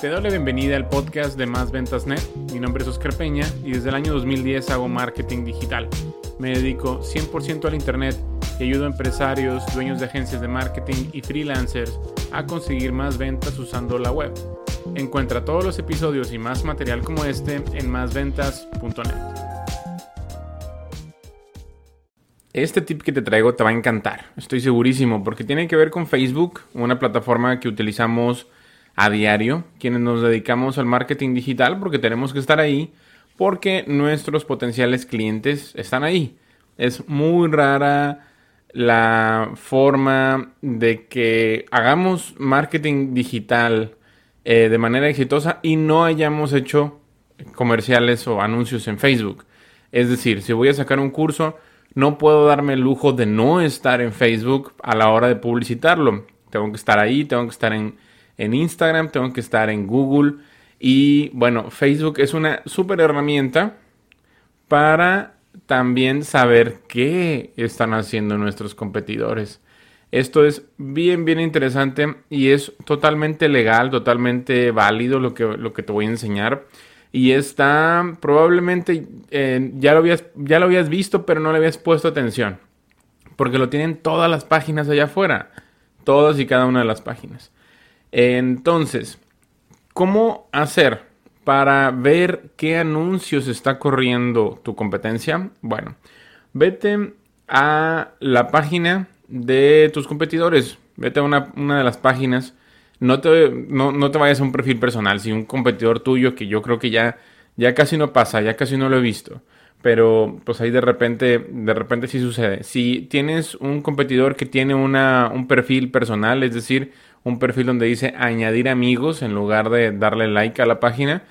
Te doy la bienvenida al podcast de Más Ventas Net. Mi nombre es Oscar Peña y desde el año 2010 hago marketing digital. Me dedico 100% al Internet y ayudo a empresarios, dueños de agencias de marketing y freelancers a conseguir más ventas usando la web. Encuentra todos los episodios y más material como este en másventas.net. Este tip que te traigo te va a encantar, estoy segurísimo, porque tiene que ver con Facebook, una plataforma que utilizamos a diario, quienes nos dedicamos al marketing digital, porque tenemos que estar ahí, porque nuestros potenciales clientes están ahí. Es muy rara la forma de que hagamos marketing digital eh, de manera exitosa y no hayamos hecho comerciales o anuncios en Facebook. Es decir, si voy a sacar un curso, no puedo darme el lujo de no estar en Facebook a la hora de publicitarlo. Tengo que estar ahí, tengo que estar en, en Instagram, tengo que estar en Google. Y bueno, Facebook es una súper herramienta para también saber qué están haciendo nuestros competidores. Esto es bien, bien interesante y es totalmente legal, totalmente válido lo que, lo que te voy a enseñar. Y está probablemente, eh, ya, lo habías, ya lo habías visto, pero no le habías puesto atención. Porque lo tienen todas las páginas allá afuera. Todas y cada una de las páginas. Entonces, ¿cómo hacer para ver qué anuncios está corriendo tu competencia? Bueno, vete a la página de tus competidores. Vete a una, de las páginas. No te, no, te vayas a un perfil personal. Si un competidor tuyo, que yo creo que ya, ya casi no pasa, ya casi no lo he visto. Pero pues ahí de repente, de repente sí sucede. Si tienes un competidor que tiene una, un perfil personal, es decir, un perfil donde dice añadir amigos en lugar de darle like a la página,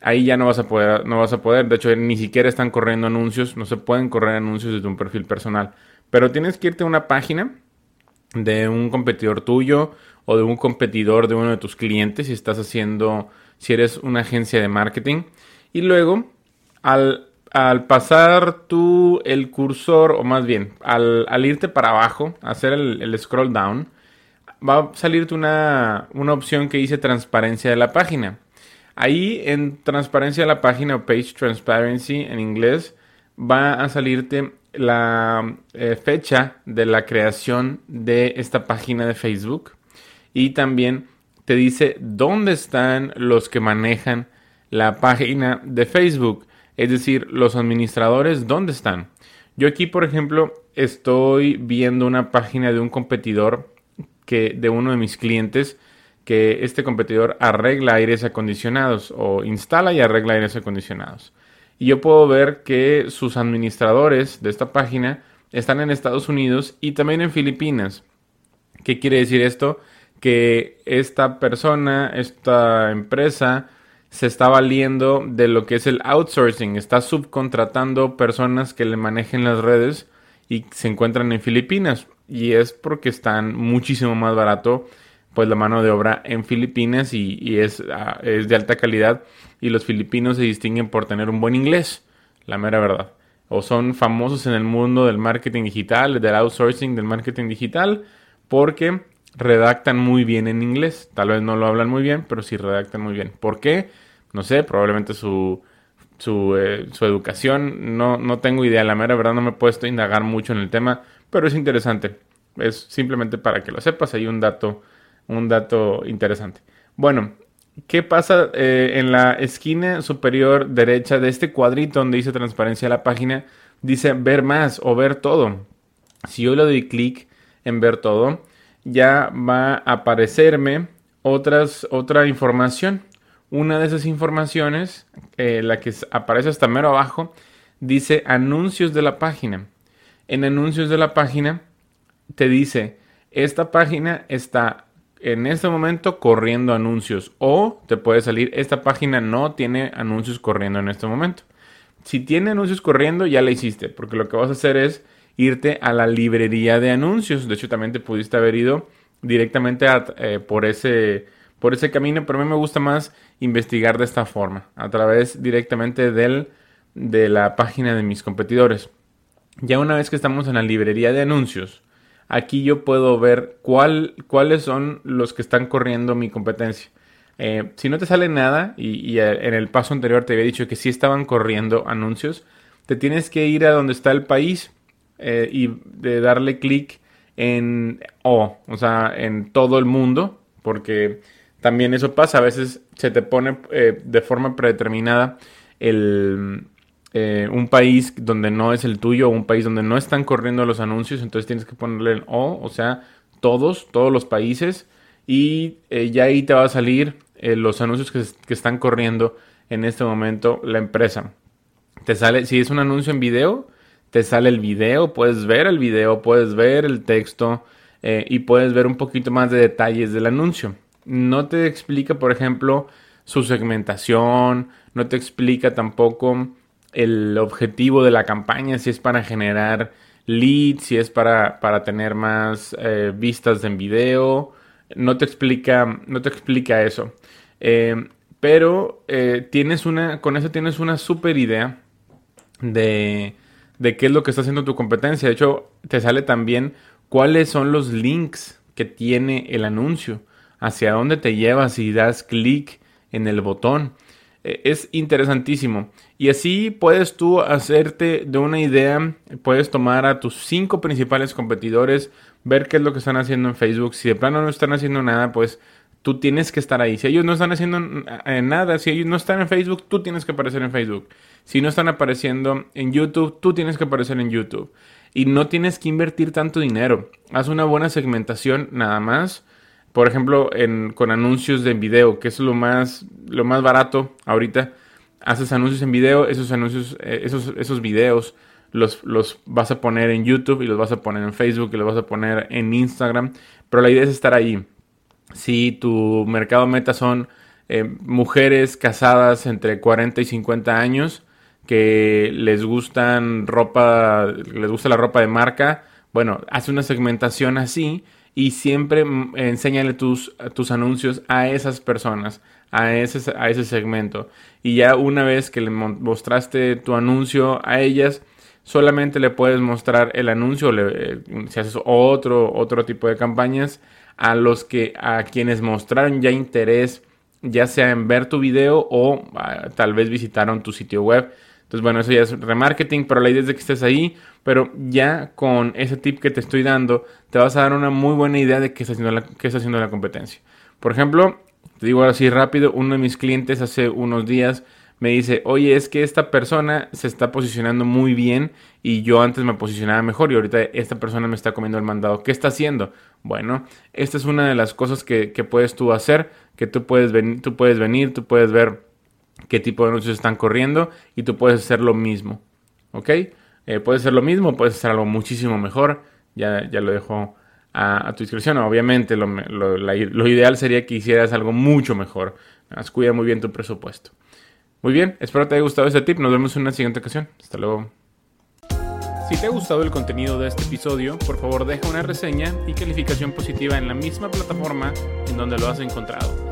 ahí ya no vas a poder, no vas a poder. De hecho, ni siquiera están corriendo anuncios, no se pueden correr anuncios desde un perfil personal. Pero tienes que irte a una página de un competidor tuyo o de un competidor de uno de tus clientes si estás haciendo, si eres una agencia de marketing. Y luego, al, pasar tú el cursor, o más bien, al, irte para abajo, hacer el, el scroll down, va a salirte una, una opción que dice transparencia de la página. Ahí en transparencia de la página o page transparency en inglés va a salirte la eh, fecha de la creación de esta página de Facebook y también te dice dónde están los que manejan la página de Facebook, es decir, los administradores, dónde están. Yo aquí, por ejemplo, estoy viendo una página de un competidor que de uno de mis clientes que este competidor arregla aires acondicionados o instala y arregla aires acondicionados. Y yo puedo ver que sus administradores de esta página están en Estados Unidos y también en Filipinas. ¿Qué quiere decir esto? Que esta persona, esta empresa, se está valiendo de lo que es el outsourcing, está subcontratando personas que le manejen las redes y se encuentran en Filipinas y es porque están muchísimo más barato pues la mano de obra en Filipinas y, es, ah, es, de alta calidad y los filipinos se distinguen por tener un buen inglés, la mera verdad. O son famosos en el mundo del marketing digital, del outsourcing del marketing digital, porque redactan muy bien en inglés. Tal vez no lo hablan muy bien, pero sí redactan muy bien. ¿Por qué? No sé, probablemente su, su, eh, su educación, no, no tengo idea, la mera verdad no me he puesto a indagar mucho en el tema, pero es interesante. Es simplemente para que lo sepas, hay un dato, un dato interesante. Bueno, ¿qué pasa eh, en la esquina superior derecha de este cuadrito donde dice transparencia de la página? Dice ver más o ver todo. Si yo le doy clic en ver todo, ya va a aparecerme otras, otra información. Una de esas informaciones, eh, la que aparece hasta mero abajo, dice anuncios de la página en anuncios de la página te dice, esta página está en este momento corriendo anuncios o te puede salir, esta página no tiene anuncios corriendo en este momento. Si tiene anuncios corriendo, ya la hiciste, porque lo que vas a hacer es irte a la librería de anuncios. De hecho, también te pudiste haber ido directamente eh, por, ese, por ese camino, pero a mí me gusta más investigar de esta forma, a través directamente del, de la página de mis competidores. Ya una vez que estamos en la librería de anuncios, aquí yo puedo ver cuál, cuáles son los que están corriendo mi competencia. Eh, si no te sale nada y, en el paso anterior te había dicho que sí estaban corriendo anuncios, te tienes que ir a donde está el país y de darle clic en O, o sea, en todo el mundo, porque también eso pasa, a veces se te pone de forma predeterminada el, eh, un país donde no es el tuyo, un país donde no están corriendo los anuncios, entonces tienes que ponerle el O, o sea, todos, todos los países, y eh, ya ahí te va a salir eh, los anuncios que, que, están corriendo en este momento la empresa. Te sale, si es un anuncio en video, te sale el video, puedes ver el video, puedes ver el texto y puedes ver un poquito más de detalles del anuncio. No te explica, por ejemplo, su segmentación, no te explica tampoco el objetivo de la campaña, si es para generar leads, si es para, para tener más eh, vistas en video, no te explica, no te explica eso. Eh, pero eh, tienes una, con eso tienes una super idea de, de qué es lo que está haciendo tu competencia. De hecho, te sale también cuáles son los links que tiene el anuncio, hacia dónde te llevas si das clic en el botón. Eh, es interesantísimo. Y así puedes tú hacerte de una idea, puedes tomar a tus cinco principales competidores, ver qué es lo que están haciendo en Facebook. Si de plano no están haciendo nada, pues tú tienes que estar ahí. Si ellos no están haciendo eh, nada, si ellos no están en Facebook, tú tienes que aparecer en Facebook. Si no están apareciendo en YouTube, tú tienes que aparecer en YouTube. Y no tienes que invertir tanto dinero. Haz una buena segmentación nada más por ejemplo, con anuncios de video, que es lo más, lo más barato ahorita. Haces anuncios en video, esos anuncios, eh, esos, esos videos los, los vas a poner en YouTube y los vas a poner en Facebook y los vas a poner en Instagram. Pero la idea es estar ahí. Si tu mercado meta son eh, mujeres casadas entre 40 y 50 años que les gustan ropa, les gusta la ropa de marca, bueno, haz una segmentación así y siempre mm, enséñale tus, tus anuncios a esas personas, a ese, a ese segmento. Y ya una vez que le mostraste tu anuncio a ellas, solamente le puedes mostrar el anuncio, eh, si haces otro, otro tipo de campañas, a los que, a quienes mostraron ya interés, ya sea en ver tu video o ah, tal vez visitaron tu sitio web. Entonces, bueno, eso ya es remarketing, pero la idea es de que estés ahí, pero ya con ese tip que te estoy dando, te vas a dar una muy buena idea de qué está haciendo la, qué está haciendo la competencia. Por ejemplo, te digo así rápido, uno de mis clientes hace unos días me dice, oye, es que esta persona se está posicionando muy bien y yo antes me posicionaba mejor y ahorita esta persona me está comiendo el mandado. ¿Qué está haciendo? Bueno, esta es una de las cosas que, que puedes tú hacer, que tú puedes, venir, tú puedes venir, tú puedes ver qué tipo de anuncios están corriendo y tú puedes hacer lo mismo. ¿Ok? Eh, puedes hacer lo mismo, puedes hacer algo muchísimo mejor. Ya, ya lo dejo a, tu discreción. Obviamente lo, lo, ideal sería que hicieras algo mucho mejor. cuida muy bien tu presupuesto. Muy bien, espero te haya gustado este tip. Nos vemos en una siguiente ocasión. Hasta luego. Si te ha gustado el contenido de este episodio, por favor deja una reseña y calificación positiva en la misma plataforma en donde lo has encontrado.